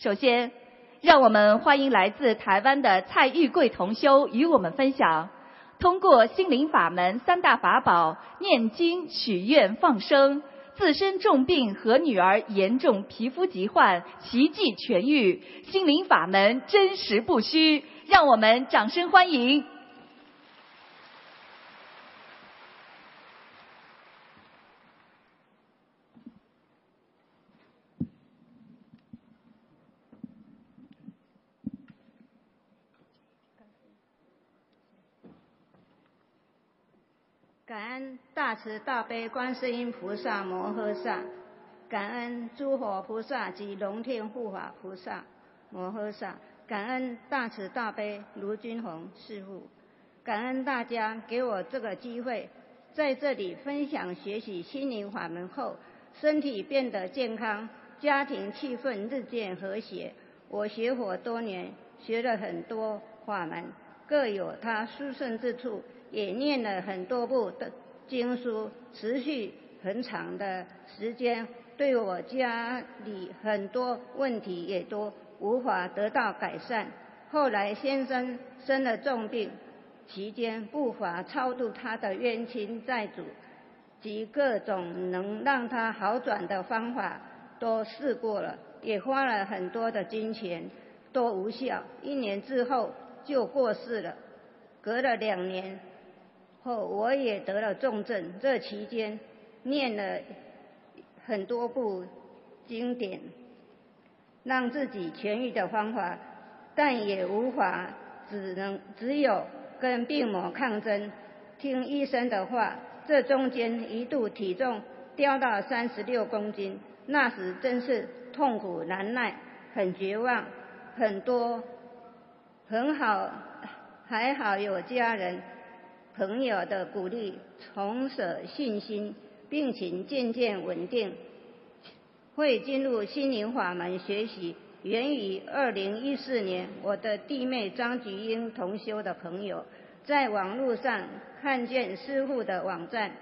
首先，让我们欢迎来自台湾的蔡玉贵同修与我们分享，通过心灵法门三大法宝念经、许愿、放生，自身重病和女儿严重皮肤疾患奇迹痊愈，心灵法门真实不虚，让我们掌声欢迎。感恩大慈大悲观世音菩萨摩诃萨，感恩诸佛菩萨及龙天护法菩萨摩诃萨，感恩大慈大悲卢君宏师父，感恩大家给我这个机会，在这里分享学习心灵法门后，身体变得健康，家庭气氛日渐和谐。我学佛多年，学了很多法门，各有它殊胜之处。也念了很多部的经书，持续很长的时间，对我家里很多问题也都无法得到改善。后来先生生了重病，期间不乏超度他的冤亲债主，及各种能让他好转的方法都试过了，也花了很多的金钱，都无效。一年之后就过世了，隔了两年。后我也得了重症，这期间念了很多部经典，让自己痊愈的方法，但也无法，只能只有跟病魔抗争，听医生的话。这中间一度体重掉到三十六公斤，那时真是痛苦难耐，很绝望，很多很好，还好有家人。朋友的鼓励，重拾信心，病情渐渐稳定。会进入心灵法门学习，源于二零一四年，我的弟妹张菊英同修的朋友，在网络上看见师傅的网站，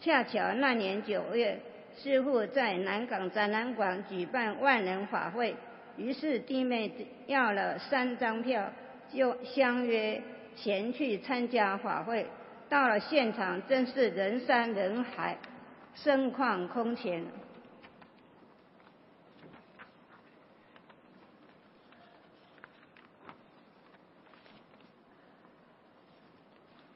恰巧那年九月，师傅在南港展览馆举办万人法会，于是弟妹要了三张票，就相约。前去参加法会，到了现场真是人山人海，盛况空前。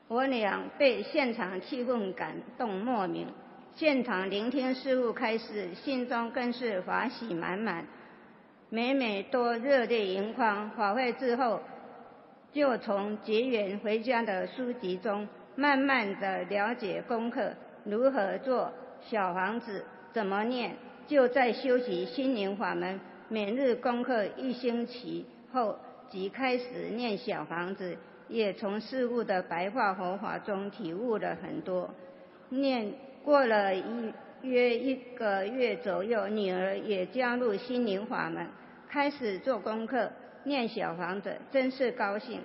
我俩被现场气氛感动莫名，现场聆听师父开示，心中更是法喜满满，每每都热泪盈眶。法会之后。就从结缘回家的书籍中，慢慢的了解功课如何做小房子，怎么念。就在修习心灵法门，每日功课一星期后，即开始念小房子，也从事物的白话佛法中体悟了很多。念过了一约一个月左右，女儿也加入心灵法门，开始做功课。念小房子真是高兴。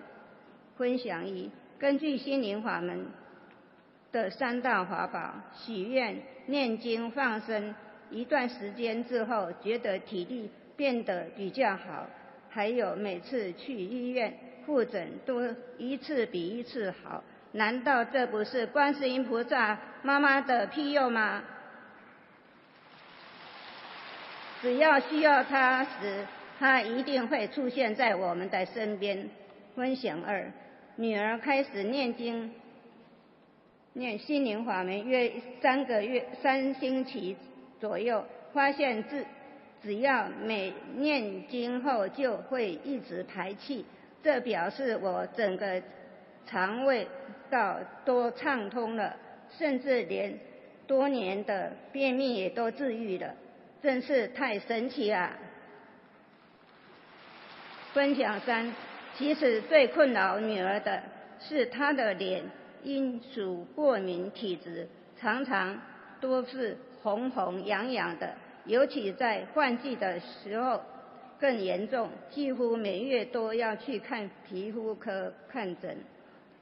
分享一，根据心灵法门的三大法宝，许愿、念经、放生，一段时间之后，觉得体力变得比较好。还有每次去医院复诊，都一次比一次好。难道这不是观世音菩萨妈妈的庇佑吗？只要需要他时。他一定会出现在我们的身边。分享二，女儿开始念经，念心灵法门约三个月、三星期左右，发现自只要每念经后就会一直排气，这表示我整个肠胃道都畅通了，甚至连多年的便秘也都治愈了，真是太神奇了。分享三，其实最困扰女儿的是她的脸因属过敏体质，常常都是红红痒痒的，尤其在换季的时候更严重，几乎每月都要去看皮肤科看诊。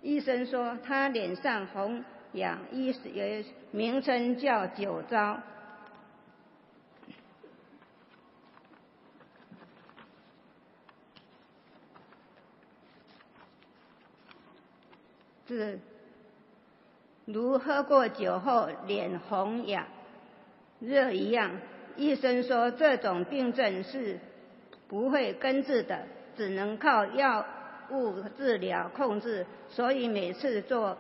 医生说她脸上红痒，医有名称叫酒糟。是如喝过酒后脸红痒、热一样。医生说这种病症是不会根治的，只能靠药物治疗控制，所以每次做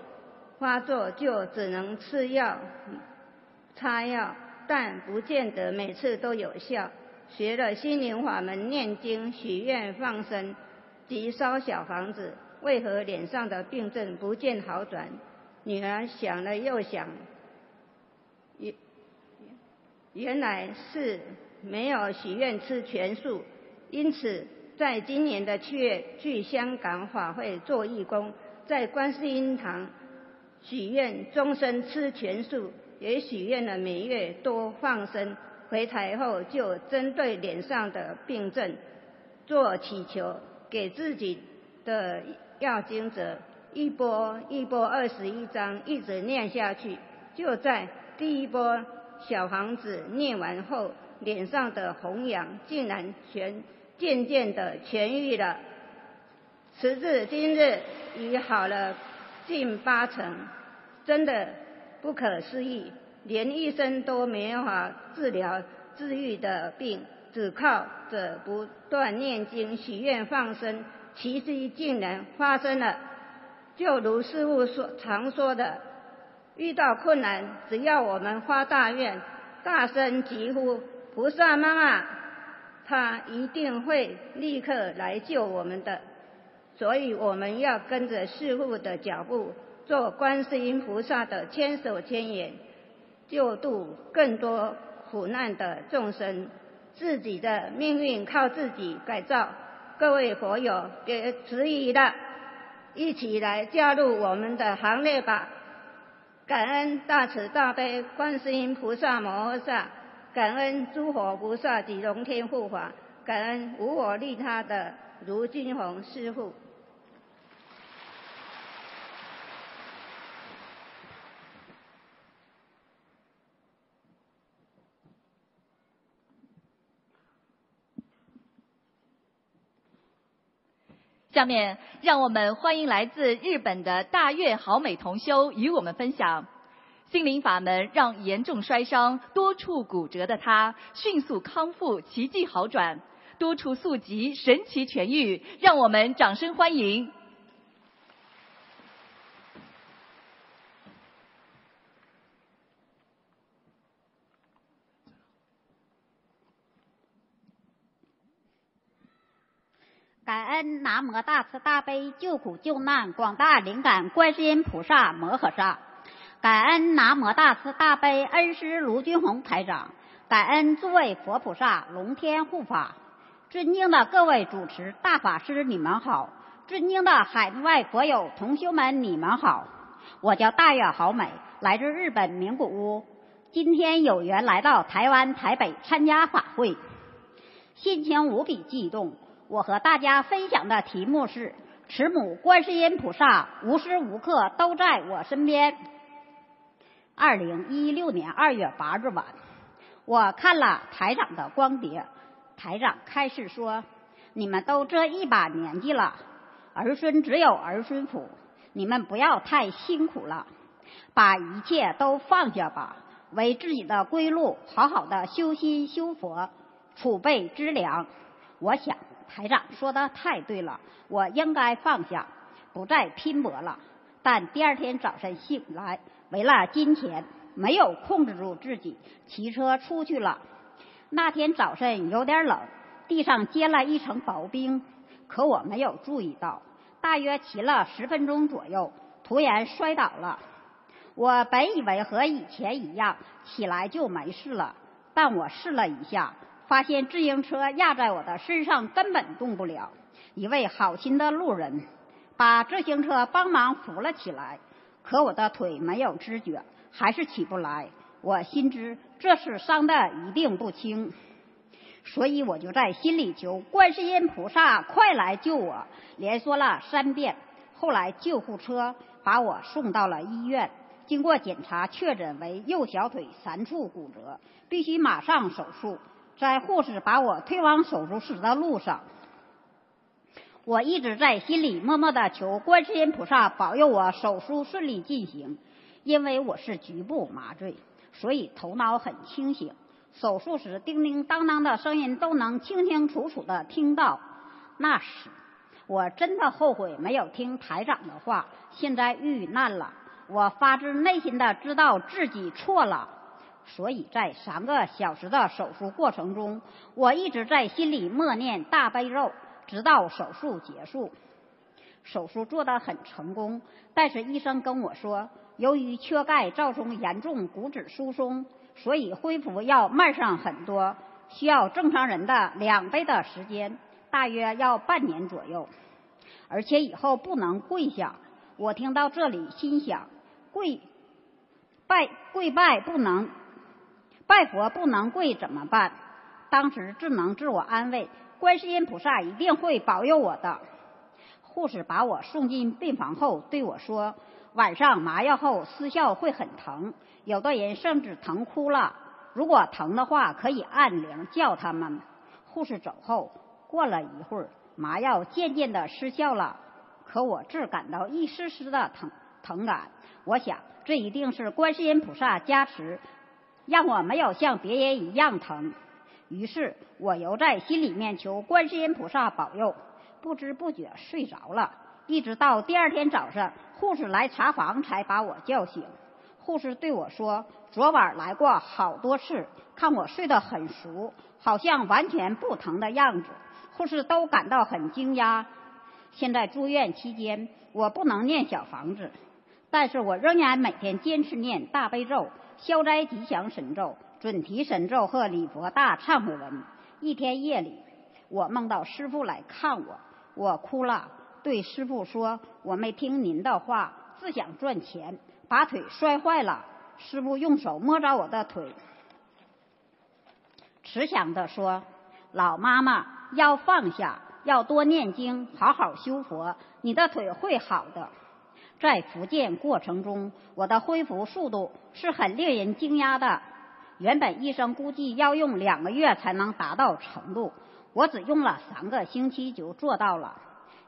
发作就只能吃药、擦药，但不见得每次都有效。学了心灵法门、念经、许愿、放生及烧小房子，为何脸上的病症不见好转？女儿想了又想，原原来是没有许愿吃全素，因此在今年的七月去香港法会做义工，在观世音堂许愿终身吃全素，也许愿了每月多放生。回台后就针对脸上的病症做祈求，给自己的要经者一波一波二十一章，一直念下去。就在第一波小房子念完后，脸上的红痒竟然全渐渐的痊愈了。时至今日，已好了近八成，真的不可思议。连医生都没法治疗治愈的病，只靠着不断念经、许愿、放生，奇迹竟然发生了。就如师父说常说的，遇到困难，只要我们发大愿、大声疾呼“菩萨妈妈”，他一定会立刻来救我们的。所以我们要跟着师父的脚步，做观世音菩萨的千手千眼。救度更多苦难的众生，自己的命运靠自己改造。各位佛友，别迟疑了，一起来加入我们的行列吧！感恩大慈大悲观世音菩萨摩诃萨，感恩诸佛菩萨及龙天护法，感恩无我利他的卢金红师父。下面，让我们欢迎来自日本的大月好美同修与我们分享心灵法门，让严重摔伤、多处骨折的他迅速康复，奇迹好转，多处宿疾神奇痊愈。让我们掌声欢迎。感恩南无大慈大悲救苦救难广大灵感观世音菩萨摩诃萨，感恩南无大慈大悲恩师卢军宏台长，感恩诸位佛菩萨龙天护法，尊敬的各位主持大法师你们好，尊敬的海内外佛友同修们你们好，我叫大月好美，来自日本名古屋，今天有缘来到台湾台北参加法会，心情无比激动。我和大家分享的题目是：慈母观世音菩萨无时无刻都在我身边。二零一六年二月八日晚，我看了台长的光碟，台长开始说：“你们都这一把年纪了，儿孙只有儿孙福，你们不要太辛苦了，把一切都放下吧，为自己的归路好好的修心修佛，储备资粮。”我想。台长说的太对了，我应该放下，不再拼搏了。但第二天早晨醒来，为了金钱，没有控制住自己，骑车出去了。那天早晨有点冷，地上结了一层薄冰，可我没有注意到。大约骑了十分钟左右，突然摔倒了。我本以为和以前一样，起来就没事了，但我试了一下。发现自行车压在我的身上根本动不了，一位好心的路人把自行车帮忙扶了起来，可我的腿没有知觉，还是起不来。我心知这是伤的一定不轻，所以我就在心里求观世音菩萨快来救我，连说了三遍。后来救护车把我送到了医院，经过检查确诊为右小腿三处骨折，必须马上手术。在护士把我推往手术室的路上，我一直在心里默默的求观世音菩萨保佑我手术顺利进行，因为我是局部麻醉，所以头脑很清醒。手术时叮叮当当的声音都能清清楚楚的听到。那时，我真的后悔没有听台长的话。现在遇难了，我发自内心的知道自己错了。所以在三个小时的手术过程中，我一直在心里默念大悲咒。直到手术结束，手术做得很成功，但是医生跟我说，由于缺钙造成严重骨质疏松，所以恢复要慢上很多，需要正常人的两倍的时间，大约要半年左右，而且以后不能跪下。我听到这里，心想，跪拜跪拜不能，拜佛不能跪怎么办？当时只能自我安慰。观世音菩萨一定会保佑我的。护士把我送进病房后对我说：“晚上麻药后失效会很疼，有的人甚至疼哭了。如果疼的话，可以按铃叫他们。”护士走后，过了一会儿，麻药渐渐的失效了，可我只感到一丝丝的疼疼感。我想，这一定是观世音菩萨加持，让我没有像别人一样疼。于是我又在心里面求观世音菩萨保佑，不知不觉睡着了，一直到第二天早上，护士来查房才把我叫醒。护士对我说：“昨晚来过好多次，看我睡得很熟，好像完全不疼的样子。”护士都感到很惊讶。现在住院期间，我不能念小房子，但是我仍然每天坚持念大悲咒、消灾吉祥神咒。准提神咒和礼佛大忏悔文。一天夜里，我梦到师傅来看我，我哭了，对师傅说：“我没听您的话，只想赚钱，把腿摔坏了。”师傅用手摸着我的腿，慈祥的说：“老妈妈要放下，要多念经，好好修佛，你的腿会好的。”在复健过程中，我的恢复速度是很令人惊讶的。原本医生估计要用两个月才能达到程度，我只用了三个星期就做到了。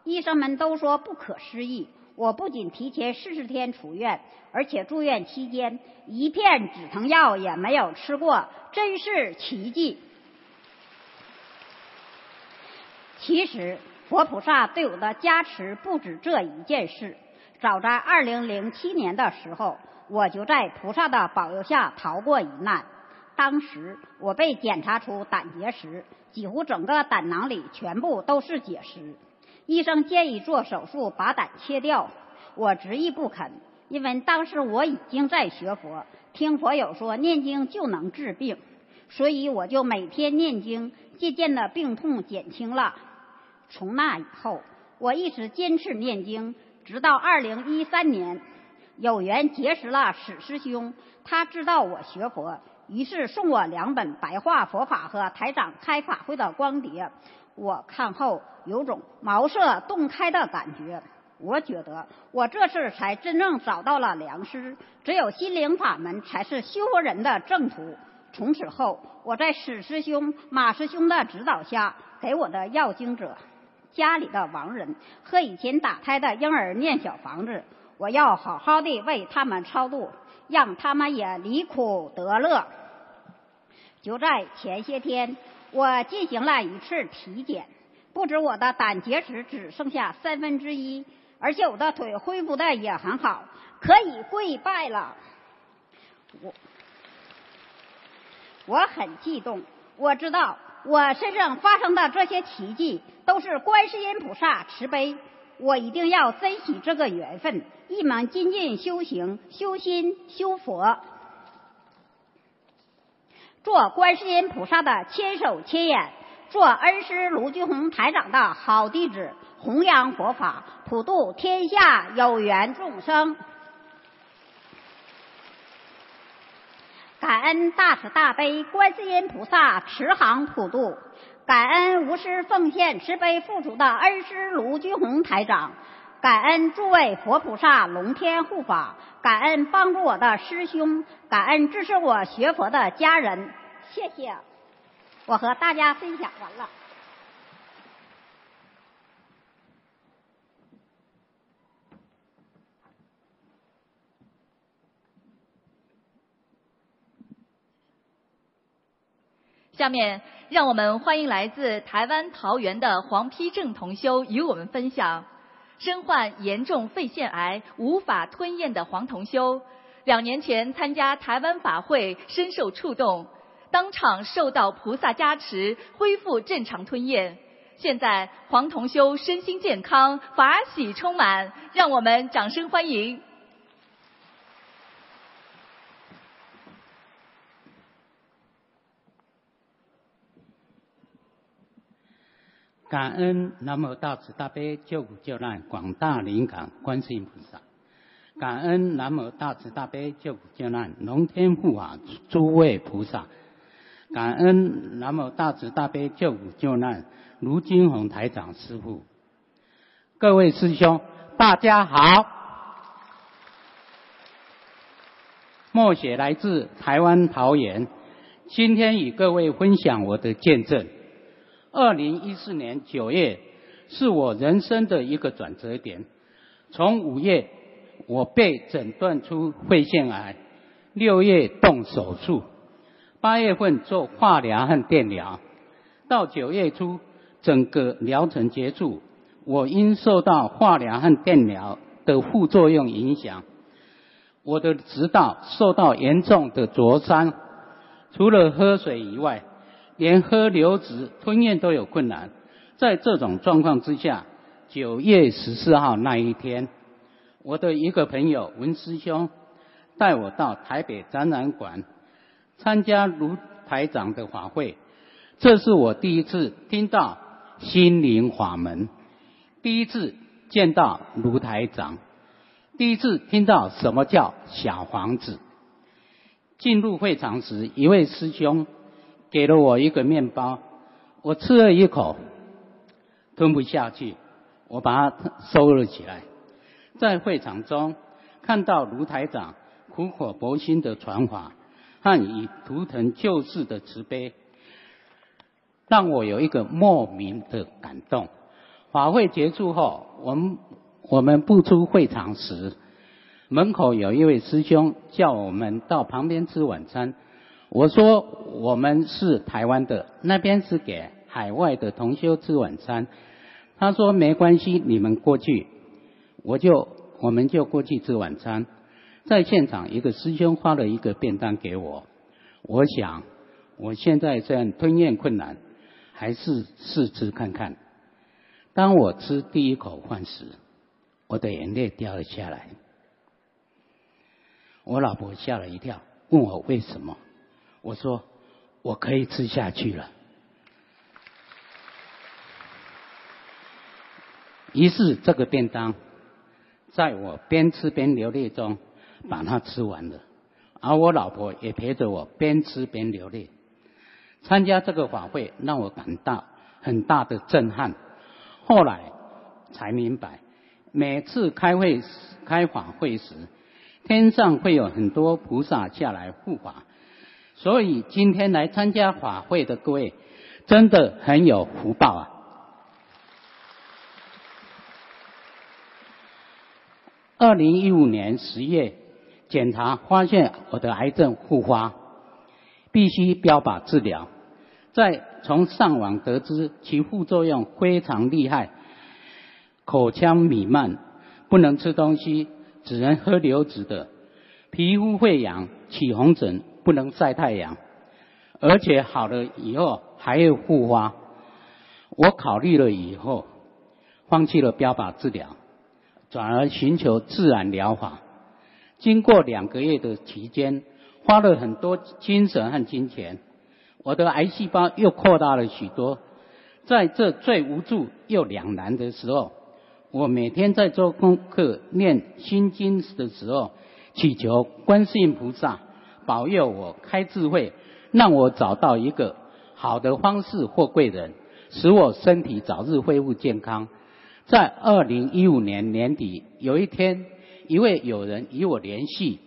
医生们都说不可思议。我不仅提前四十天出院，而且住院期间一片止疼药也没有吃过，真是奇迹。其实佛菩萨对我的加持不止这一件事。早在二零零七年的时候，我就在菩萨的保佑下逃过一难。当时我被检查出胆结石，几乎整个胆囊里全部都是结石。医生建议做手术把胆切掉，我执意不肯，因为当时我已经在学佛，听佛友说念经就能治病，所以我就每天念经，渐渐的病痛减轻了。从那以后，我一直坚持念经，直到二零一三年，有缘结识了史师兄，他知道我学佛。于是送我两本白话佛法和台长开法会的光碟，我看后有种茅塞顿开的感觉。我觉得我这次才真正找到了良师，只有心灵法门才是修佛人的正途。从此后，我在史师兄、马师兄的指导下，给我的要经者、家里的亡人和以前打胎的婴儿念小房子，我要好好的为他们超度。让他们也离苦得乐。就在前些天，我进行了一次体检，不止我的胆结石只剩下三分之一，而且我的腿恢复的也很好，可以跪拜了。我我很激动，我知道我身上发生的这些奇迹都是观世音菩萨慈悲。我一定要珍惜这个缘分，一门精进修行、修心、修佛，做观世音菩萨的千手千眼，做恩师卢俊宏台长的好弟子，弘扬佛法，普度天下有缘众生。感恩大慈大悲观世音菩萨慈航普渡。感恩无私奉献、慈悲付出的恩师卢军宏台长，感恩诸位佛菩萨龙天护法，感恩帮助我的师兄，感恩支持我学佛的家人，谢谢。我和大家分享完了。下面，让我们欢迎来自台湾桃园的黄丕正同修与我们分享。身患严重肺腺癌、无法吞咽的黄同修，两年前参加台湾法会，深受触动，当场受到菩萨加持，恢复正常吞咽。现在黄同修身心健康，法喜充满，让我们掌声欢迎。感恩南无大慈大悲救苦救难广大灵感观世音菩萨，感恩南无大慈大悲救苦救难龙天护法诸位菩萨，感恩南无大慈大悲救苦救难卢金红台长师父，各位师兄大家好，默写来自台湾桃园，今天与各位分享我的见证。二零一四年九月是我人生的一个转折点。从五月我被诊断出肺腺癌，六月动手术，八月份做化疗和电疗，到九月初整个疗程结束，我因受到化疗和电疗的副作用影响，我的食道受到严重的灼伤，除了喝水以外。连喝流质、吞咽都有困难，在这种状况之下，九月十四号那一天，我的一个朋友文师兄带我到台北展览馆参加卢台长的法会，这是我第一次听到心灵法门，第一次见到卢台长，第一次听到什么叫小房子。进入会场时，一位师兄。给了我一个面包，我吃了一口，吞不下去，我把它收了起来。在会场中看到卢台长苦口婆心的传法和以图腾救世的慈悲，让我有一个莫名的感动。法会结束后，我们我们步出会场时，门口有一位师兄叫我们到旁边吃晚餐。我说我们是台湾的，那边是给海外的同修吃晚餐。他说没关系，你们过去，我就我们就过去吃晚餐。在现场，一个师兄发了一个便当给我。我想我现在这样吞咽困难，还是试吃看看。当我吃第一口饭时，我的眼泪掉了下来。我老婆吓了一跳，问我为什么。我说我可以吃下去了。于是这个便当，在我边吃边流泪中把它吃完了，而我老婆也陪着我边吃边流泪。参加这个法会让我感到很大的震撼。后来才明白，每次开会开法会时，天上会有很多菩萨下来护法。所以今天来参加法会的各位，真的很有福报啊！二零一五年十月检查发现我的癌症复发，必须标靶治疗。再从上网得知其副作用非常厉害，口腔弥漫，不能吃东西，只能喝流质的，皮肤溃疡，起红疹。不能晒太阳，而且好了以后还会复发。我考虑了以后，放弃了标靶治疗，转而寻求自然疗法。经过两个月的期间，花了很多精神和金钱，我的癌细胞又扩大了许多。在这最无助又两难的时候，我每天在做功课、念心经的时候，祈求观世音菩萨。保佑我开智慧，让我找到一个好的方式或贵人，使我身体早日恢复健康。在二零一五年年底，有一天，一位友人与我联系，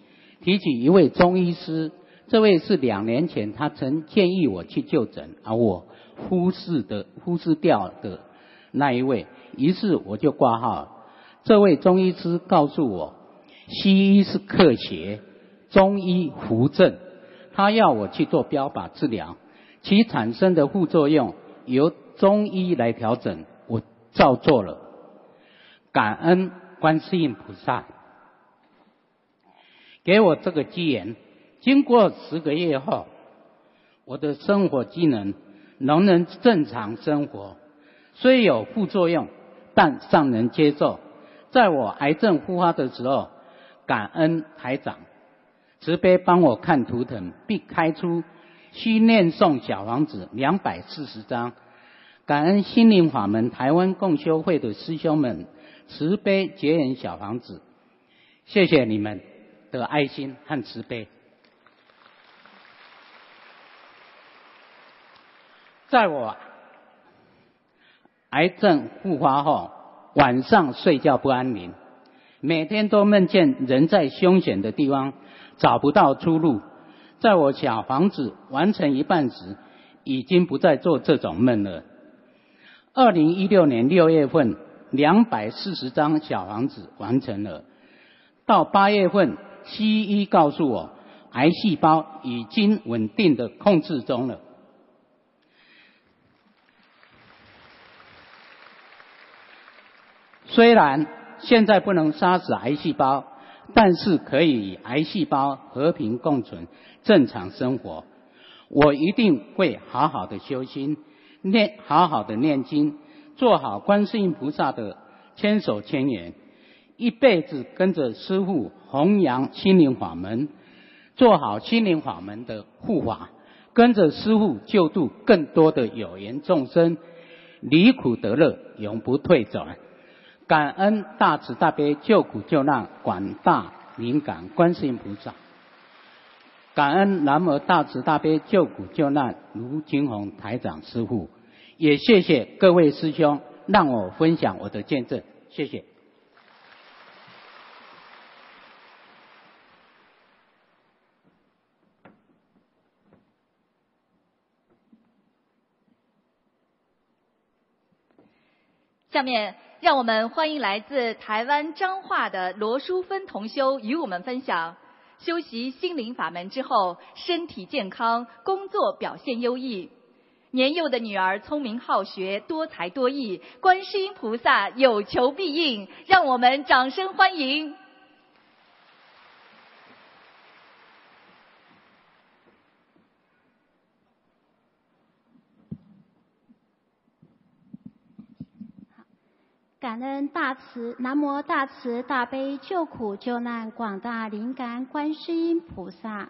提起一位中医师。这位是两年前他曾建议我去就诊，而我忽视的忽视掉的那一位。于是我就挂号。这位中医师告诉我，西医是科学。中医扶正，他要我去做标靶治疗，其产生的副作用由中医来调整，我照做了。感恩观世音菩萨给我这个机缘。经过十个月后，我的生活机能仍能正常生活，虽有副作用，但尚能接受。在我癌症复发的时候，感恩台长慈悲帮我看图腾，并开出需念诵小王子两百四十张。感恩心灵法门台湾共修会的师兄们慈悲结缘小房子，谢谢你们的爱心和慈悲。在我癌症复发后，晚上睡觉不安宁，每天都梦见人在凶险的地方找不到出路。在我小房子完成一半时，已经不再做这种梦了。二零一六年六月份，两百四十张小房子完成了。到八月份，西医告诉我，癌细胞已经稳定的控制中了。虽然现在不能杀死癌细胞，但是可以与癌细胞和平共存，正常生活。我一定会好好的修心，念好好的念经，做好观世音菩萨的千手千眼，一辈子跟着师父弘扬心灵法门，做好心灵法门的护法，跟着师父救度更多的有缘众生，离苦得乐，永不退转。感恩大慈大悲救苦救难广大灵感观世音菩萨，感恩南无大慈大悲救苦救难卢金红台长师父，也谢谢各位师兄让我分享我的见证，谢谢。下面。让我们欢迎来自台湾彰化的罗淑芬同修与我们分享修习心灵法门之后，身体健康，工作表现优异。年幼的女儿聪明好学，多才多艺，观世音菩萨有求必应，让我们掌声欢迎。感恩大慈南无大慈大悲救苦救难广大灵感观世音菩萨，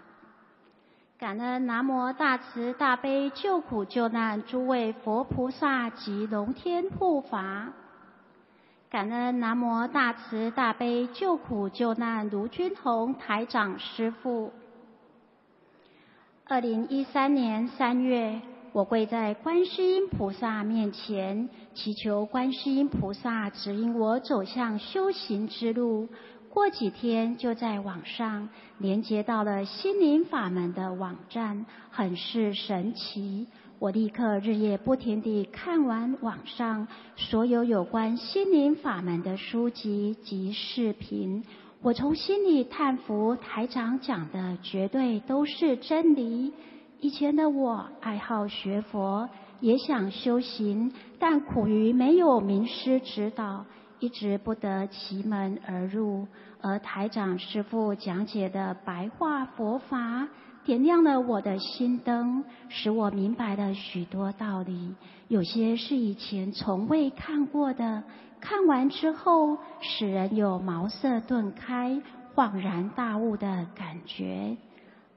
感恩南无大慈大悲救苦救难诸位佛菩萨及龙天护法，感恩南无大慈大悲救苦救难卢军宏台长师父。二零一三年三月。我跪在观世音菩萨面前，祈求观世音菩萨指引我走向修行之路。过几天就在网上连接到了心灵法门的网站，很是神奇。我立刻日夜不停地看完网上所有有关心灵法门的书籍及视频，我从心里叹服，台长讲的绝对都是真理。以前的我爱好学佛，也想修行，但苦于没有名师指导，一直不得其门而入。而台长师父讲解的白话佛法，点亮了我的心灯，使我明白了许多道理。有些是以前从未看过的，看完之后，使人有茅塞顿开、恍然大悟的感觉。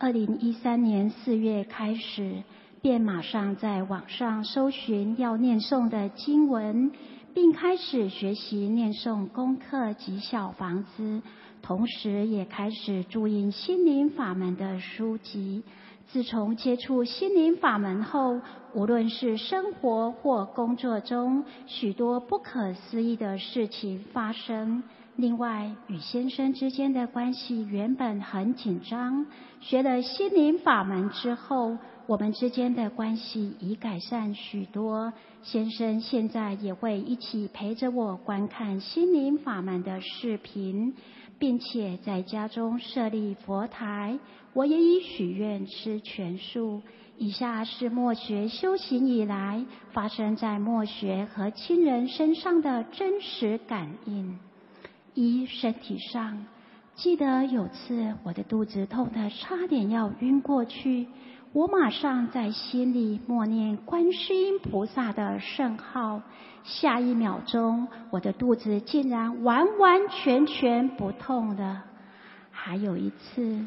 二零一三年四月开始，便马上在网上搜寻要念诵的经文，并开始学习念诵功课及小房子，同时也开始注意心灵法门的书籍。自从接触心灵法门后，无论是生活或工作中，许多不可思议的事情发生。另外，与先生之间的关系原本很紧张，学了心灵法门之后，我们之间的关系已改善许多。先生现在也会一起陪着我观看心灵法门的视频，并且在家中设立佛台。我也已许愿吃全素。以下是默学修行以来发生在默学和亲人身上的真实感应。一、身体上，记得有次我的肚子痛得差点要晕过去，我马上在心里默念观世音菩萨的圣号，下一秒钟我的肚子竟然完完全全不痛了。还有一次。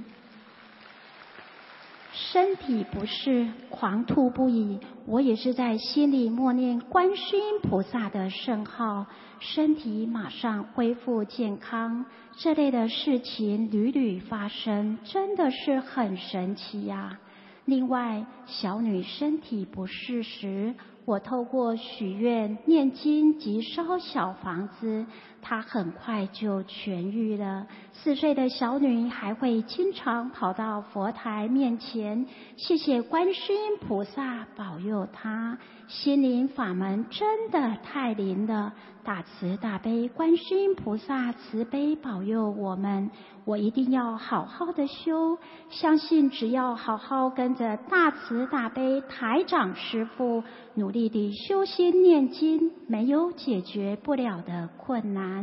身体不适，狂吐不已，我也是在心里默念观世音菩萨的圣号，身体马上恢复健康。这类的事情屡屡发生，真的是很神奇呀。另外，小女身体不适时，我透过许愿、念经及烧小房子。她很快就痊愈了。四岁的小女还会经常跑到佛台面前，谢谢观世音菩萨保佑她。心灵法门真的太灵了，大慈大悲观世音菩萨慈悲保佑我们。我一定要好好的修，相信只要好好跟着大慈大悲台长师父努力地修心念经，没有解决不了的困难。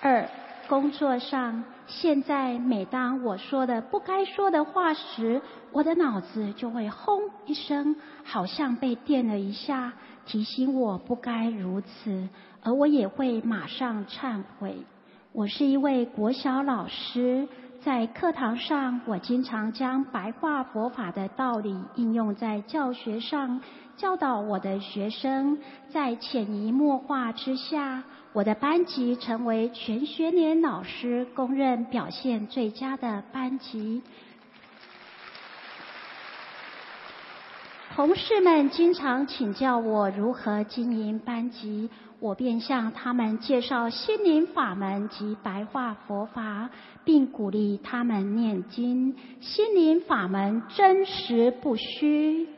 二，工作上，现在每当我说的不该说的话时，我的脑子就会轰一声，好像被电了一下，提醒我不该如此。而我也会马上忏悔。我是一位国小老师，在课堂上，我经常将白话佛法的道理应用在教学上，教导我的学生。在潜移默化之下，我的班级成为全学年老师公认表现最佳的班级。同事们经常请教我如何经营班级。我便向他们介绍心灵法门及白话佛法，并鼓励他们念经。心灵法门真实不虚。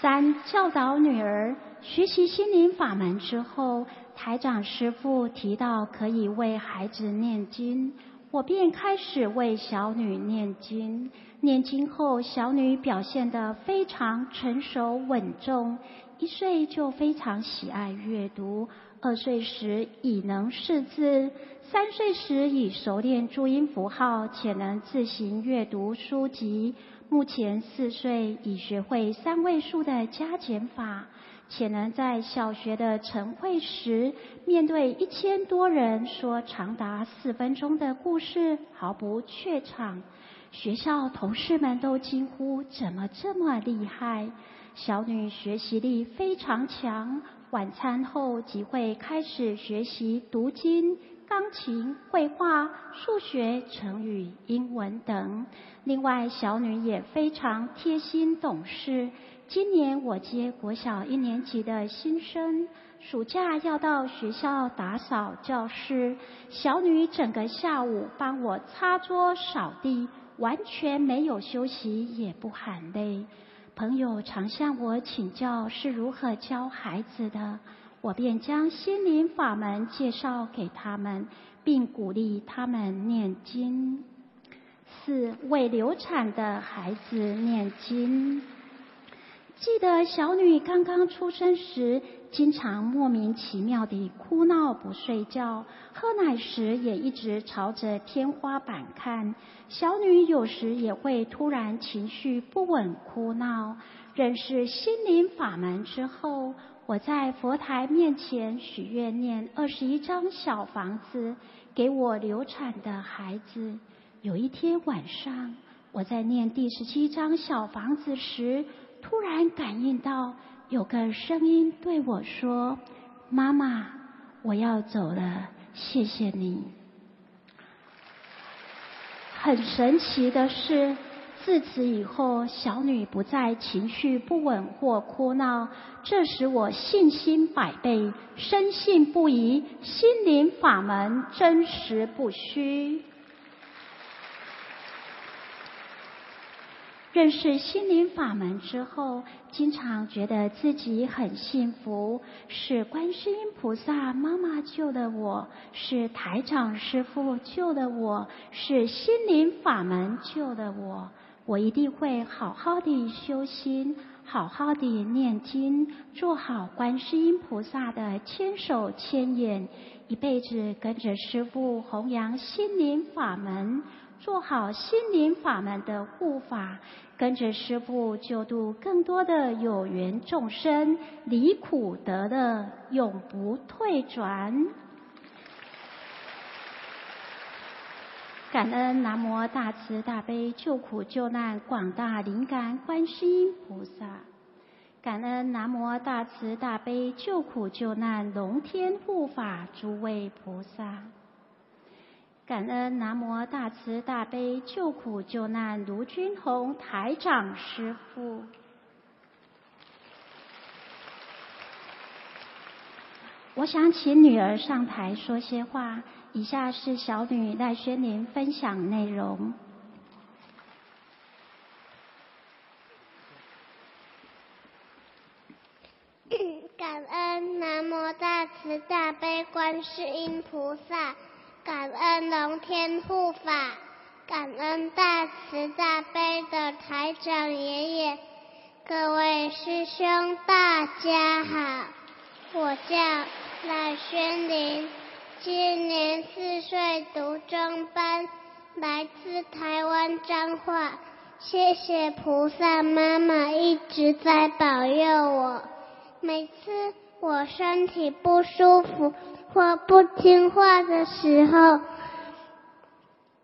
三教导女儿学习心灵法门之后，台长师父提到可以为孩子念经，我便开始为小女念经。念经后，小女表现得非常成熟稳重。一岁就非常喜爱阅读，二岁时已能识字，三岁时已熟练注音符号，且能自行阅读书籍。目前四岁已学会三位数的加减法，且能在小学的晨会时，面对一千多人说长达四分钟的故事，毫不怯场。学校同事们都惊呼：怎么这么厉害？小女学习力非常强，晚餐后即会开始学习读经、钢琴、绘画、数学、成语、英文等。另外，小女也非常贴心懂事。今年我接国小一年级的新生，暑假要到学校打扫教室，小女整个下午帮我擦桌扫地，完全没有休息，也不喊累。朋友常向我请教是如何教孩子的，我便将心灵法门介绍给他们，并鼓励他们念经。四为流产的孩子念经。记得小女刚刚出生时，经常莫名其妙地哭闹不睡觉，喝奶时也一直朝着天花板看。小女有时也会突然情绪不稳哭闹。认识心灵法门之后，我在佛台面前许愿念二十一张小房子给我流产的孩子。有一天晚上，我在念第十七张小房子时。突然感应到有个声音对我说：“妈妈，我要走了，谢谢你。”很神奇的是，自此以后，小女不再情绪不稳或哭闹，这使我信心百倍，深信不疑，心灵法门真实不虚。认识心灵法门之后，经常觉得自己很幸福，是观世音菩萨妈妈救的我，是台长师父救的我，是心灵法门救的我。我一定会好好的修心，好好的念经，做好观世音菩萨的千手千眼，一辈子跟着师父弘扬心灵法门。做好心灵法门的护法，跟着师父救度更多的有缘众生，离苦得乐，永不退转。感恩南无大慈大悲救苦救难广大灵感观世音菩萨，感恩南无大慈大悲救苦救难龙天护法诸位菩萨。感恩南无大慈大悲救苦救难卢军宏台长师父。我想请女儿上台说些话。以下是小女赖宣玲分享内容。感恩南无大慈大悲观世音菩萨。感恩龙天护法，感恩大慈大悲的台长爷爷，各位师兄大家好，我叫赖轩林，今年四岁，读中班，来自台湾彰化，谢谢菩萨妈妈一直在保佑我，每次我身体不舒服。或不听话的时候，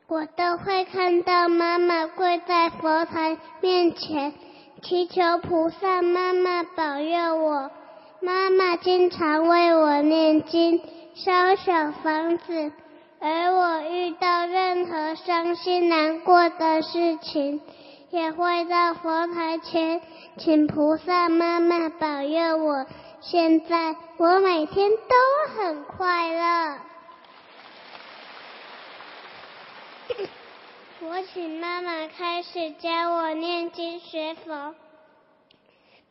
我都会看到妈妈跪在佛台面前，祈求菩萨妈妈保佑我。妈妈经常为我念经、烧小房子，而我遇到任何伤心难过的事情，也会在佛台前请菩萨妈妈保佑我。现在我每天都很快乐。我请妈妈开始教我念经学佛。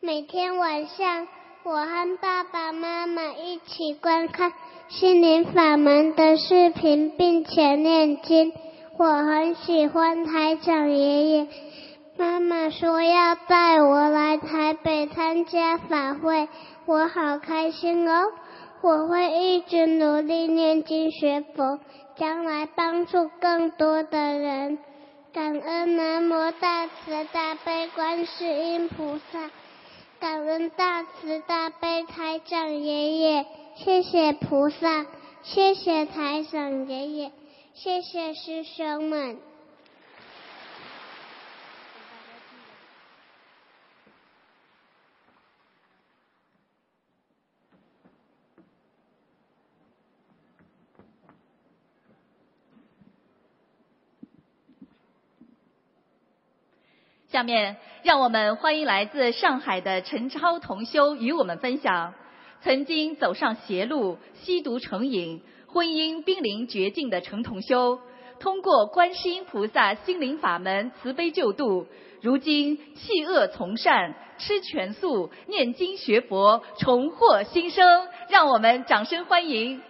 每天晚上，我和爸爸妈妈一起观看心灵法门的视频，并且念经。我很喜欢台长爷爷。妈妈说要带我来台北参加法会。我好开心哦！我会一直努力念经学佛，将来帮助更多的人。感恩南无大慈大悲观世音菩萨，感恩大慈大悲台长爷爷，谢谢菩萨，谢谢台长爷爷，谢谢师兄们。下面，让我们欢迎来自上海的陈超同修与我们分享：曾经走上邪路、吸毒成瘾、婚姻濒临绝境的陈同修，通过观世音菩萨心灵法门慈悲救度，如今弃恶从善、吃全素、念经学佛，重获新生。让我们掌声欢迎！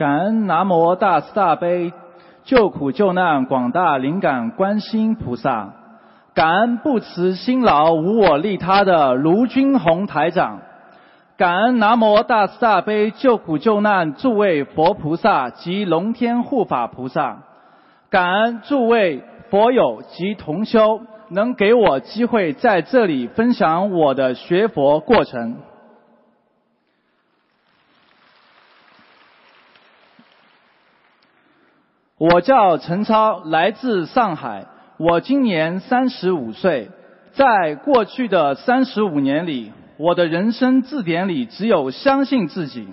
感恩南无大慈大悲救苦救难广大灵感观世音菩萨，感恩不辞辛劳无我利他的卢军宏台长，感恩南无大慈大悲救苦救难诸位佛菩萨及龙天护法菩萨，感恩诸位佛友及同修能给我机会在这里分享我的学佛过程。我叫陈超，来自上海。我今年三十五岁。在过去的三十五年里，我的人生字典里只有相信自己。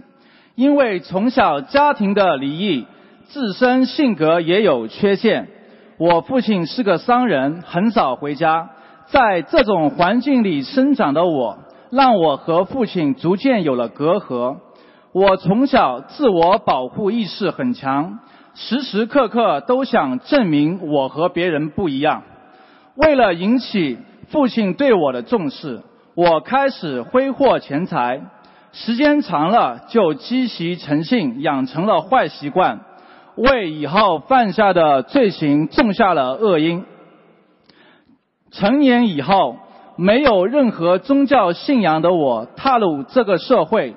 因为从小家庭的离异，自身性格也有缺陷。我父亲是个商人，很少回家。在这种环境里生长的我，让我和父亲逐渐有了隔阂。我从小自我保护意识很强，时时刻刻都想证明我和别人不一样。为了引起父亲对我的重视，我开始挥霍钱财，时间长了就积习成性，养成了坏习惯，为以后犯下的罪行种下了恶因。成年以后，没有任何宗教信仰的我，踏入这个社会。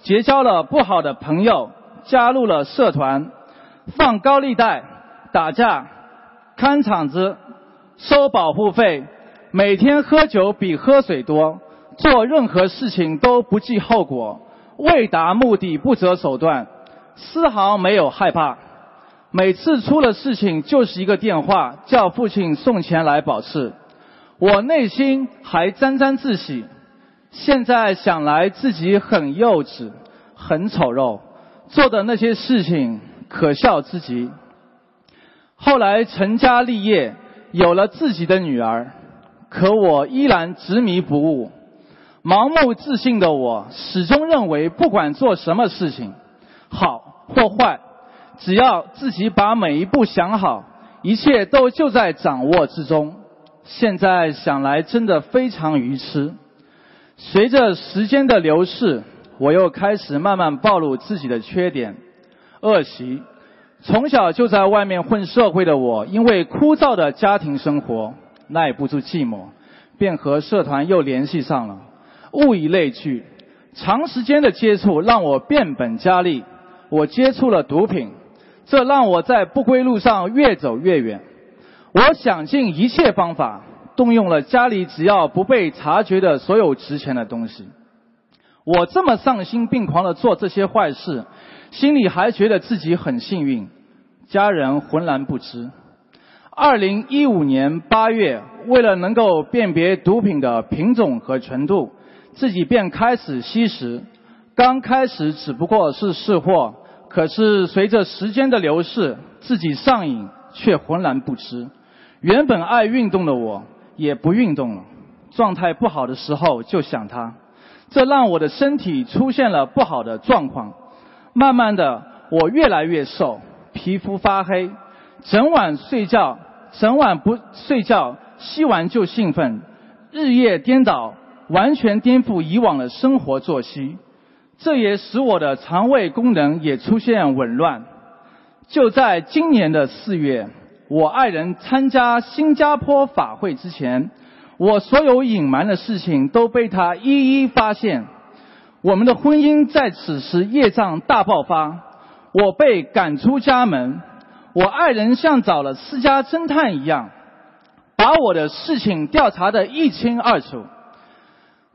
结交了不好的朋友，加入了社团，放高利贷、打架、看场子、收保护费，每天喝酒比喝水多，做任何事情都不计后果，为达目的不择手段，丝毫没有害怕。每次出了事情就是一个电话，叫父亲送钱来保释，我内心还沾沾自喜。现在想来，自己很幼稚，很丑陋，做的那些事情可笑之极。后来成家立业，有了自己的女儿，可我依然执迷不悟。盲目自信的我，始终认为，不管做什么事情，好或坏，只要自己把每一步想好，一切都就在掌握之中。现在想来，真的非常愚痴。随着时间的流逝，我又开始慢慢暴露自己的缺点、恶习。从小就在外面混社会的我，因为枯燥的家庭生活耐不住寂寞，便和社团又联系上了。物以类聚，长时间的接触让我变本加厉。我接触了毒品，这让我在不归路上越走越远。我想尽一切方法。动用了家里只要不被察觉的所有值钱的东西，我这么丧心病狂的做这些坏事，心里还觉得自己很幸运，家人浑然不知。二零一五年八月，为了能够辨别毒品的品种和纯度，自己便开始吸食。刚开始只不过是试货，可是随着时间的流逝，自己上瘾却浑然不知。原本爱运动的我。也不运动了，状态不好的时候就想他，这让我的身体出现了不好的状况。慢慢的，我越来越瘦，皮肤发黑，整晚睡觉，整晚不睡觉，吸完就兴奋，日夜颠倒，完全颠覆以往的生活作息。这也使我的肠胃功能也出现紊乱。就在今年的四月。我爱人参加新加坡法会之前，我所有隐瞒的事情都被他一一发现。我们的婚姻在此时业障大爆发，我被赶出家门。我爱人像找了私家侦探一样，把我的事情调查得一清二楚。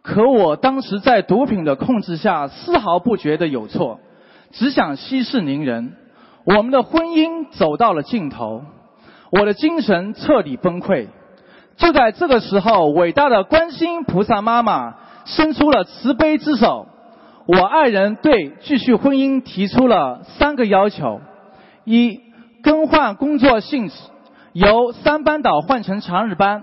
可我当时在毒品的控制下，丝毫不觉得有错，只想息事宁人。我们的婚姻走到了尽头。我的精神彻底崩溃。就在这个时候，伟大的观世音菩萨妈妈伸出了慈悲之手。我爱人对继续婚姻提出了三个要求：一、更换工作性质，由三班倒换成长日班；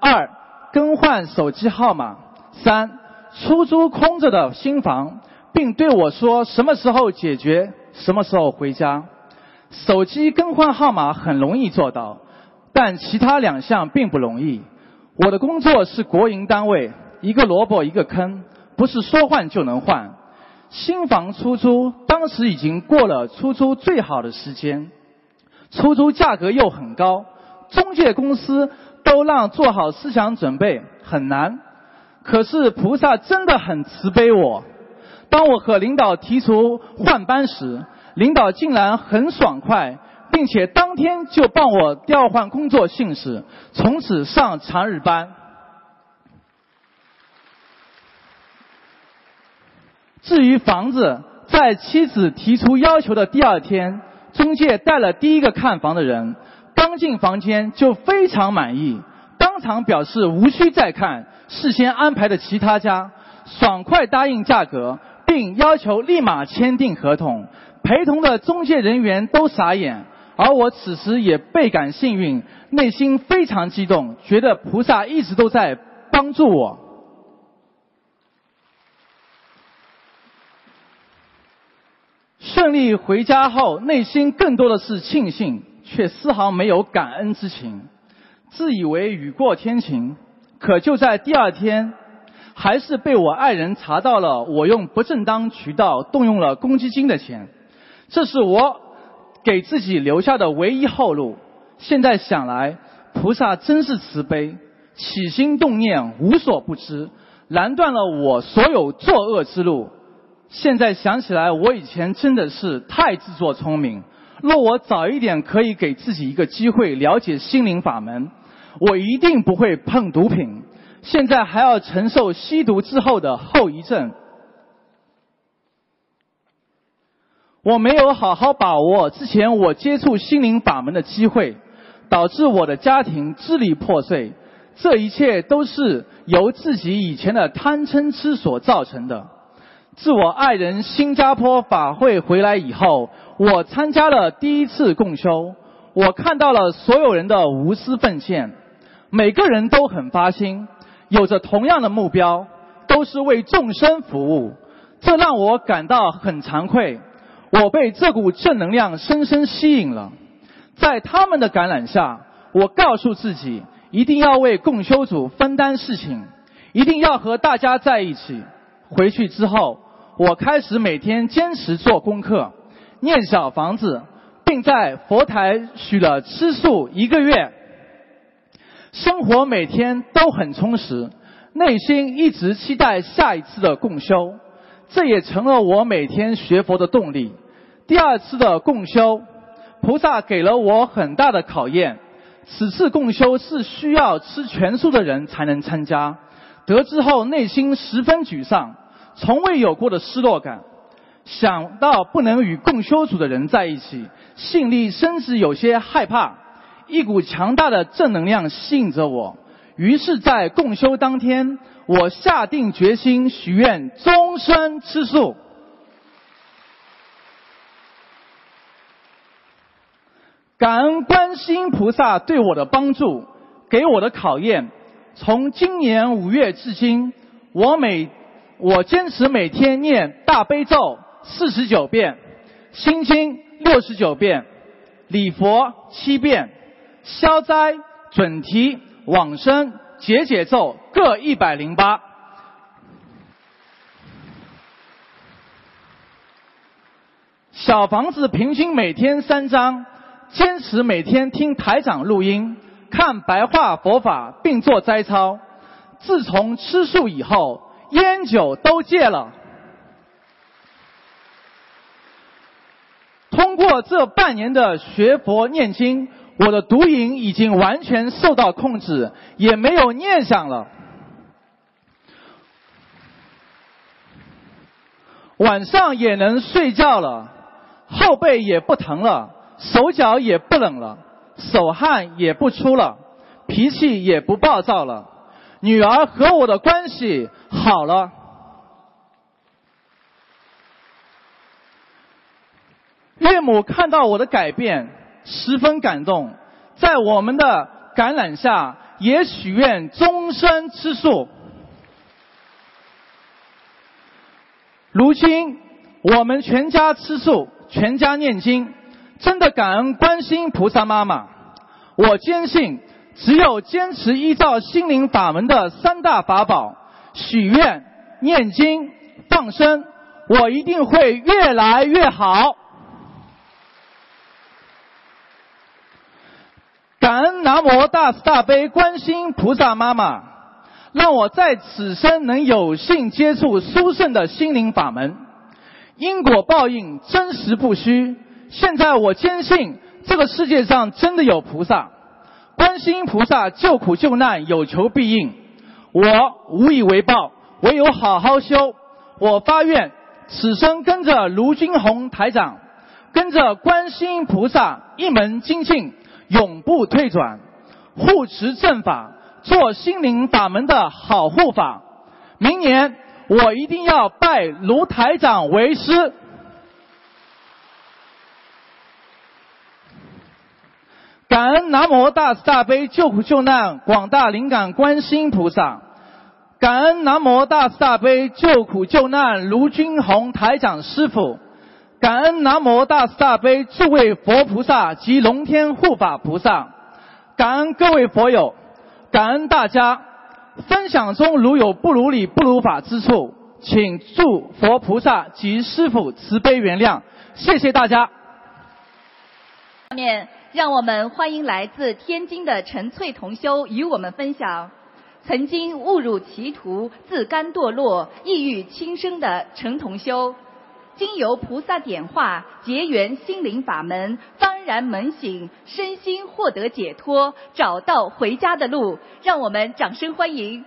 二、更换手机号码；三、出租空着的新房，并对我说什么时候解决，什么时候回家。手机更换号码很容易做到，但其他两项并不容易。我的工作是国营单位，一个萝卜一个坑，不是说换就能换。新房出租，当时已经过了出租最好的时间，出租价格又很高，中介公司都让做好思想准备，很难。可是菩萨真的很慈悲我，当我和领导提出换班时。领导竟然很爽快，并且当天就帮我调换工作性质，从此上长日班。至于房子，在妻子提出要求的第二天，中介带了第一个看房的人，刚进房间就非常满意，当场表示无需再看，事先安排的其他家，爽快答应价格，并要求立马签订合同。陪同的中介人员都傻眼，而我此时也倍感幸运，内心非常激动，觉得菩萨一直都在帮助我。顺利回家后，内心更多的是庆幸，却丝毫没有感恩之情，自以为雨过天晴。可就在第二天，还是被我爱人查到了我用不正当渠道动用了公积金的钱，这是我给自己留下的唯一后路。现在想来，菩萨真是慈悲，起心动念无所不知，拦断了我所有作恶之路。现在想起来，我以前真的是太自作聪明。若我早一点可以给自己一个机会了解心灵法门，我一定不会碰毒品。现在还要承受吸毒之后的后遗症。我没有好好把握之前我接触心灵法门的机会，导致我的家庭支离破碎。这一切都是由自己以前的贪嗔痴所造成的。自我爱人新加坡法会回来以后，我参加了第一次共修，我看到了所有人的无私奉献，每个人都很发心，有着同样的目标，都是为众生服务，这让我感到很惭愧。我被这股正能量深深吸引了，在他们的感染下，我告诉自己一定要为共修组分担事情，一定要和大家在一起。回去之后。我开始每天坚持做功课，念小房子，并在佛台许了吃素一个月。生活每天都很充实，内心一直期待下一次的共修，这也成了我每天学佛的动力。第二次的共修，菩萨给了我很大的考验。此次共修是需要吃全素的人才能参加，得知后内心十分沮丧。从未有过的失落感，想到不能与共修组的人在一起，心里甚至有些害怕。一股强大的正能量吸引着我，于是，在共修当天，我下定决心许愿终身吃素。感恩观世音菩萨对我的帮助，给我的考验。从今年五月至今，我每我坚持每天念大悲咒四十九遍，心经六十九遍，礼佛七遍，消灾准提往生解解咒各一百零八。小房子平均每天三张，坚持每天听台长录音，看白话佛法，并做斋抄。自从吃素以后。烟酒都戒了。通过这半年的学佛念经，我的毒瘾已经完全受到控制，也没有念想了。晚上也能睡觉了，后背也不疼了，手脚也不冷了，手汗也不出了，脾气也不暴躁了。女儿和我的关系好了，岳母看到我的改变，十分感动，在我们的感染下，也许愿终身吃素。如今我们全家吃素，全家念经，真的感恩观世音菩萨妈妈。我坚信。只有坚持依照心灵法门的三大法宝许愿、念经、放生，我一定会越来越好。感恩南无大慈大悲观世音菩萨妈妈，让我在此生能有幸接触殊胜的心灵法门。因果报应真实不虚，现在我坚信这个世界上真的有菩萨。观世音菩萨救苦救难有求必应，我无以为报，唯有好好修。我发愿，此生跟着卢军宏台长，跟着观世音菩萨一门精进，永不退转，护持正法，做心灵法门的好护法。明年我一定要拜卢台长为师。感恩南无大慈大悲救苦救难广大灵感观世音菩萨，感恩南无大慈大悲救苦救难卢军宏台长师傅，感恩南无大慈大悲诸位佛菩萨及龙天护法菩萨，感恩各位佛友，感恩大家。分享中如有不如理、不如法之处，请祝佛菩萨及师父慈悲原谅。谢谢大家。下面让我们欢迎来自天津的陈翠同修与我们分享。曾经误入歧途、自甘堕落、抑郁轻生的陈同修，经由菩萨点化，结缘心灵法门，幡然门醒，身心获得解脱，找到回家的路。让我们掌声欢迎。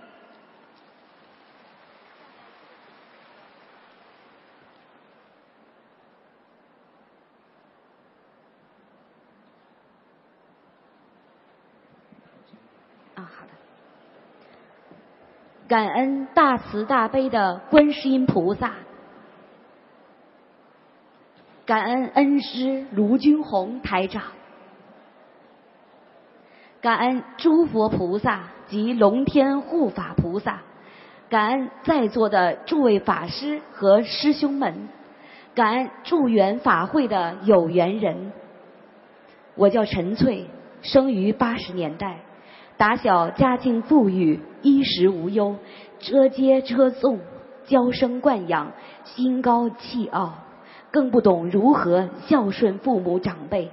感恩大慈大悲的观世音菩萨，感恩恩师卢军宏台长，感恩诸佛菩萨及龙天护法菩萨，感恩在座的诸位法师和师兄们，感恩助缘法会的有缘人。我叫陈翠，生于八十年代。打小家境富裕，衣食无忧，车接车送，娇生惯养，心高气傲，更不懂如何孝顺父母长辈。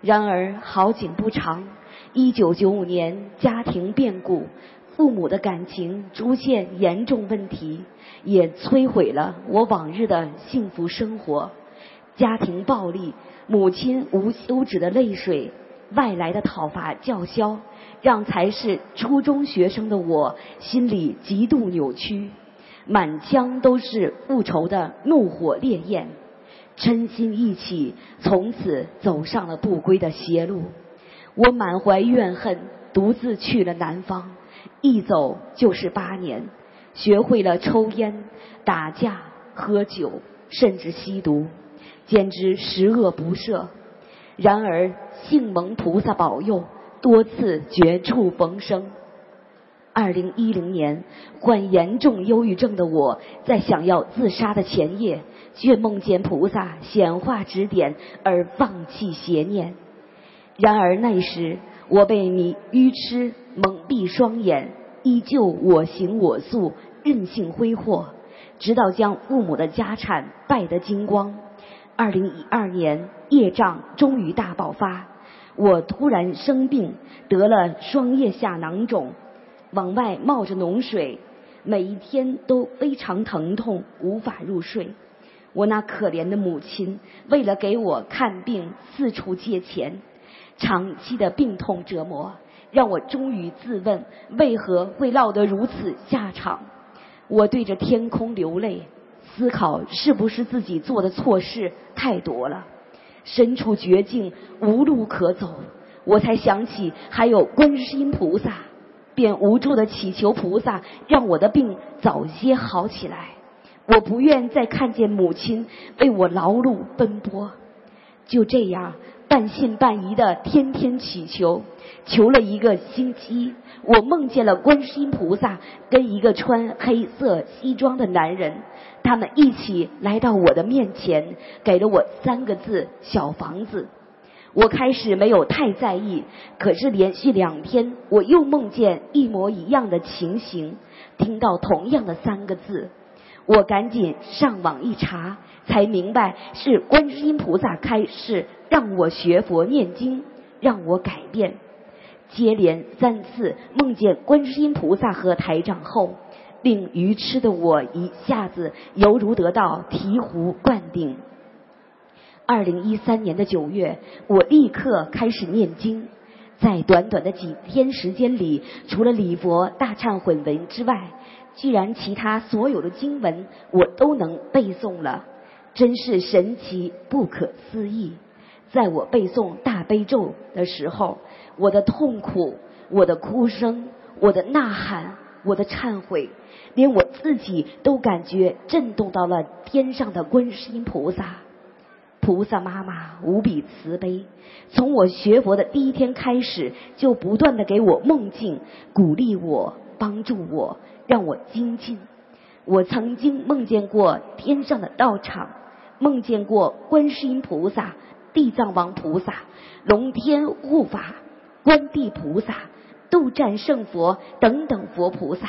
然而好景不长，一九九五年家庭变故，父母的感情出现严重问题，也摧毁了我往日的幸福生活。家庭暴力，母亲无休止的泪水，外来的讨伐叫嚣。让才是初中学生的我心里极度扭曲，满腔都是复仇的怒火烈焰，嗔心一起，从此走上了不归的邪路。我满怀怨恨，独自去了南方，一走就是八年，学会了抽烟、打架、喝酒，甚至吸毒，简直十恶不赦。然而，幸蒙菩萨保佑。多次绝处逢生。二零一零年，患严重忧郁症的我，在想要自杀的前夜，却梦见菩萨显化指点，而放弃邪念。然而那时，我被迷愚痴蒙蔽双眼，依旧我行我素，任性挥霍，直到将父母的家产败得精光。二零一二年，业障终于大爆发。我突然生病，得了双腋下囊肿，往外冒着脓水，每一天都非常疼痛，无法入睡。我那可怜的母亲为了给我看病，四处借钱，长期的病痛折磨，让我终于自问为何会落得如此下场。我对着天空流泪，思考是不是自己做的错事太多了。身处绝境，无路可走，我才想起还有观世音菩萨，便无助的祈求菩萨让我的病早些好起来。我不愿再看见母亲为我劳碌奔波，就这样半信半疑的天天祈求，求了一个星期，我梦见了观世音菩萨跟一个穿黑色西装的男人。他们一起来到我的面前，给了我三个字“小房子”。我开始没有太在意，可是连续两天，我又梦见一模一样的情形，听到同样的三个字。我赶紧上网一查，才明白是观世音菩萨开示，让我学佛念经，让我改变。接连三次梦见观世音菩萨和台长后。令愚痴的我一下子犹如得到醍醐灌顶。二零一三年的九月，我立刻开始念经，在短短的几天时间里，除了礼佛大忏悔文之外，居然其他所有的经文我都能背诵了，真是神奇不可思议。在我背诵大悲咒的时候，我的痛苦、我的哭声、我的呐喊、我的忏悔。连我自己都感觉震动到了天上的观世音菩萨，菩萨妈妈无比慈悲。从我学佛的第一天开始，就不断的给我梦境，鼓励我，帮助我，让我精进。我曾经梦见过天上的道场，梦见过观世音菩萨、地藏王菩萨、龙天护法、观地菩萨、斗战胜佛等等佛菩萨。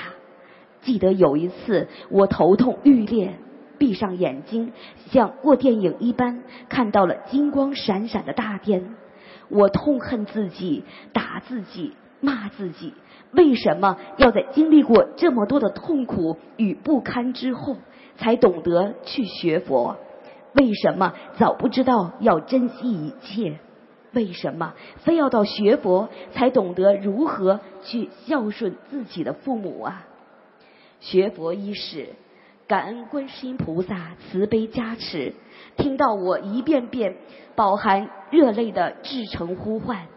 记得有一次，我头痛欲裂，闭上眼睛，像过电影一般，看到了金光闪闪的大殿。我痛恨自己，打自己，骂自己。为什么要在经历过这么多的痛苦与不堪之后，才懂得去学佛？为什么早不知道要珍惜一切？为什么非要到学佛才懂得如何去孝顺自己的父母啊？学佛伊始，感恩观世音菩萨慈悲加持，听到我一遍遍饱含热泪的至诚呼唤。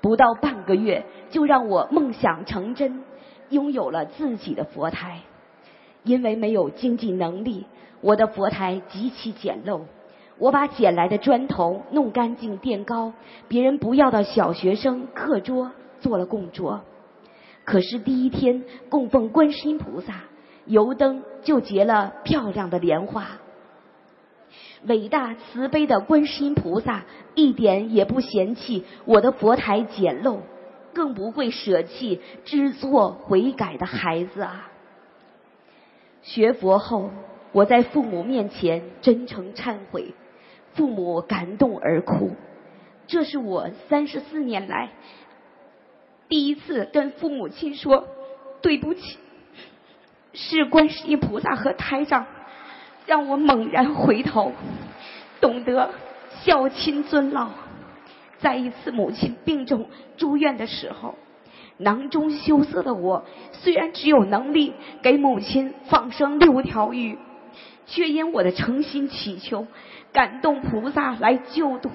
不到半个月，就让我梦想成真，拥有了自己的佛台。因为没有经济能力，我的佛台极其简陋。我把捡来的砖头弄干净垫高，别人不要的小学生课桌做了供桌。可是第一天供奉观世音菩萨，油灯就结了漂亮的莲花。伟大慈悲的观世音菩萨一点也不嫌弃我的佛台简陋，更不会舍弃知错悔改的孩子啊！学佛后，我在父母面前真诚忏悔，父母感动而哭。这是我三十四年来第一次跟父母亲说对不起，是观世音菩萨和台长。让我猛然回头，懂得孝亲尊老。在一次母亲病重住院的时候，囊中羞涩的我，虽然只有能力给母亲放生六条鱼，却因我的诚心祈求，感动菩萨来救度。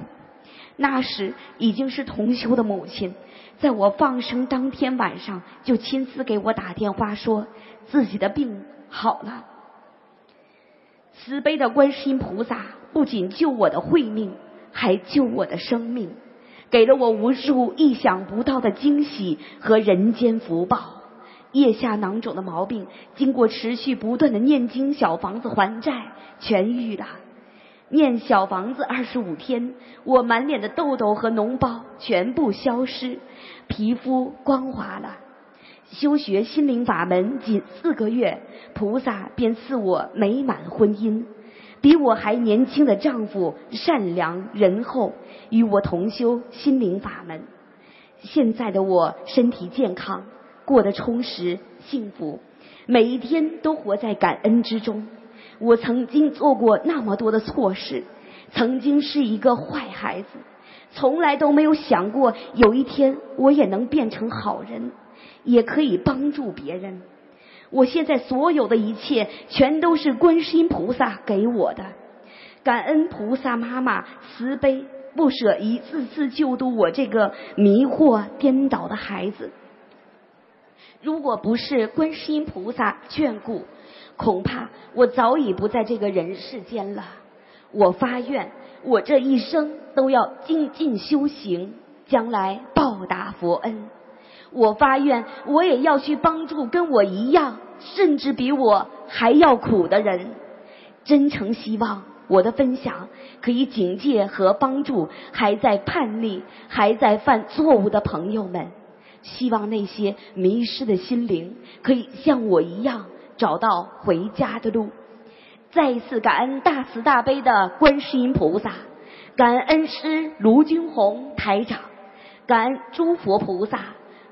那时已经是同修的母亲，在我放生当天晚上，就亲自给我打电话说自己的病好了。慈悲的观世音菩萨不仅救我的慧命，还救我的生命，给了我无数意想不到的惊喜和人间福报。腋下囊肿的毛病，经过持续不断的念经小房子还债，痊愈了。念小房子二十五天，我满脸的痘痘和脓包全部消失，皮肤光滑了。修学心灵法门仅四个月，菩萨便赐我美满婚姻，比我还年轻的丈夫善良仁厚，与我同修心灵法门。现在的我身体健康，过得充实幸福，每一天都活在感恩之中。我曾经做过那么多的错事，曾经是一个坏孩子，从来都没有想过有一天我也能变成好人。也可以帮助别人。我现在所有的一切，全都是观世音菩萨给我的。感恩菩萨妈妈慈悲不舍，一次次救度我这个迷惑颠倒的孩子。如果不是观世音菩萨眷顾，恐怕我早已不在这个人世间了。我发愿，我这一生都要精进修行，将来报答佛恩。我发愿，我也要去帮助跟我一样，甚至比我还要苦的人。真诚希望我的分享可以警戒和帮助还在叛逆、还在犯错误的朋友们。希望那些迷失的心灵可以像我一样找到回家的路。再一次感恩大慈大悲的观世音菩萨，感恩师卢军宏台长，感恩诸佛菩萨。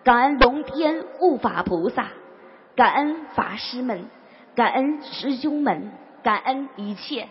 感恩龙天护法菩萨，感恩法师们，感恩师兄们，感恩一切。